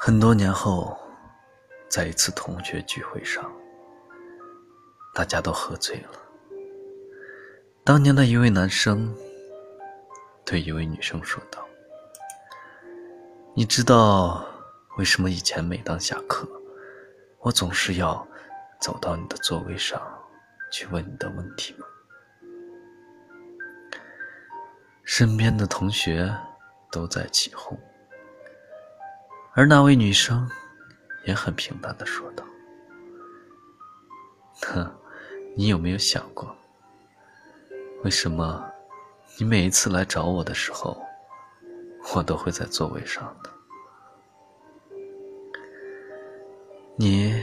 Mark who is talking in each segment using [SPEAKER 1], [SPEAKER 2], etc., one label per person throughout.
[SPEAKER 1] 很多年后，在一次同学聚会上，大家都喝醉了。当年的一位男生对一位女生说道：“你知道为什么以前每当下课，我总是要走到你的座位上去问你的问题吗？”身边的同学都在起哄。而那位女生也很平淡的说道：“哼，你有没有想过，为什么你每一次来找我的时候，我都会在座位上呢？你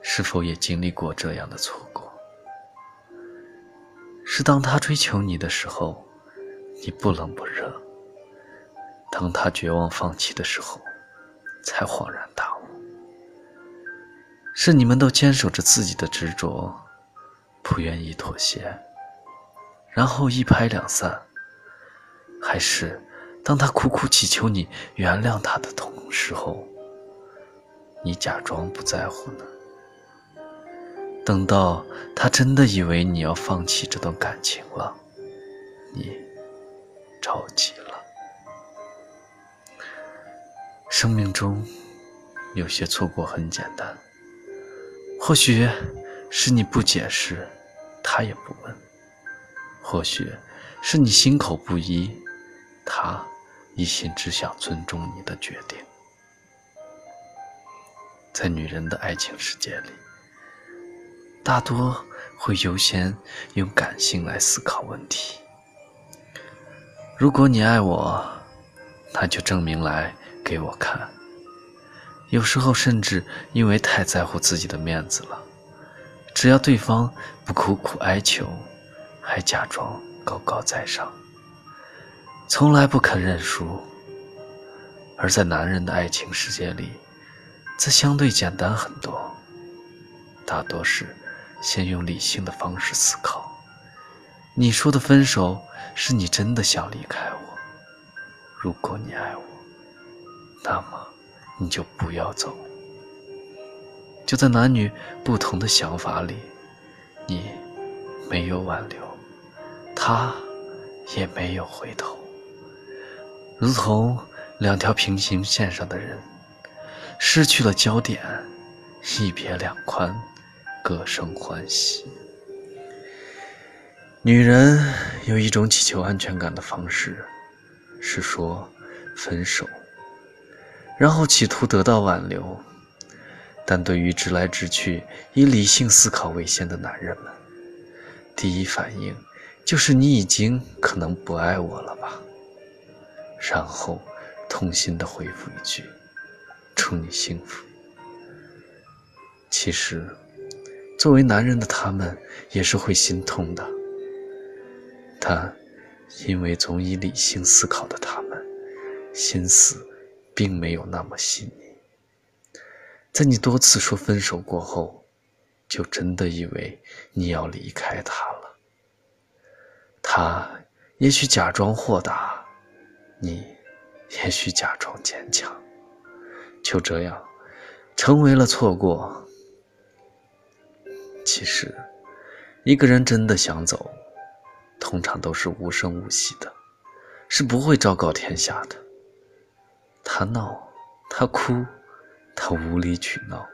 [SPEAKER 1] 是否也经历过这样的错过？是当他追求你的时候，你不冷不热；当他绝望放弃的时候。”才恍然大悟，是你们都坚守着自己的执着，不愿意妥协，然后一拍两散；还是当他苦苦祈求你原谅他的同时候，你假装不在乎呢？等到他真的以为你要放弃这段感情了，你着急了。生命中有些错过很简单，或许是你不解释，他也不问；或许是你心口不一，他一心只想尊重你的决定。在女人的爱情世界里，大多会优先用感性来思考问题。如果你爱我，那就证明来。给我看，有时候甚至因为太在乎自己的面子了，只要对方不苦苦哀求，还假装高高在上，从来不肯认输。而在男人的爱情世界里，则相对简单很多，大多是先用理性的方式思考。你说的分手，是你真的想离开我？如果你爱我。那么，你就不要走。就在男女不同的想法里，你没有挽留，他也没有回头，如同两条平行线上的人，失去了焦点，一别两宽，各生欢喜。女人有一种祈求安全感的方式，是说分手。然后企图得到挽留，但对于直来直去、以理性思考为先的男人们，第一反应就是你已经可能不爱我了吧？然后痛心的回复一句：“祝你幸福。”其实，作为男人的他们也是会心痛的，但因为总以理性思考的他们，心思。并没有那么细腻，在你多次说分手过后，就真的以为你要离开他了。他也许假装豁达，你也许假装坚强，就这样成为了错过。其实，一个人真的想走，通常都是无声无息的，是不会昭告天下的。他闹，他哭，他无理取闹，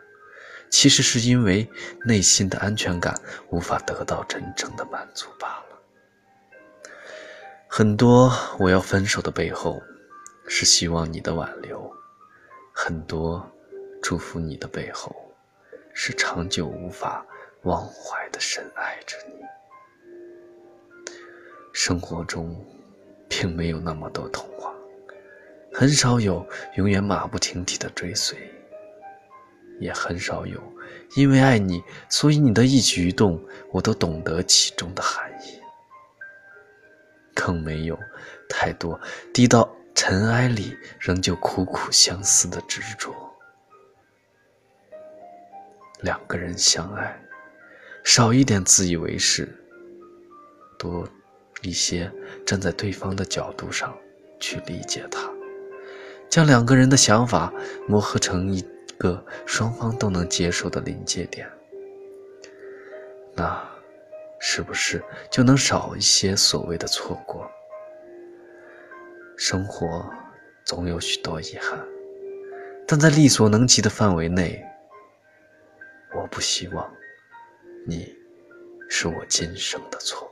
[SPEAKER 1] 其实是因为内心的安全感无法得到真正的满足罢了。很多我要分手的背后，是希望你的挽留；很多祝福你的背后，是长久无法忘怀的深爱着你。生活中，并没有那么多童话。很少有永远马不停蹄的追随，也很少有因为爱你，所以你的一举一动我都懂得其中的含义。更没有太多低到尘埃里仍旧苦苦相思的执着。两个人相爱，少一点自以为是，多一些站在对方的角度上去理解他。将两个人的想法磨合成一个双方都能接受的临界点，那是不是就能少一些所谓的错过？生活总有许多遗憾，但在力所能及的范围内，我不希望你是我今生的错。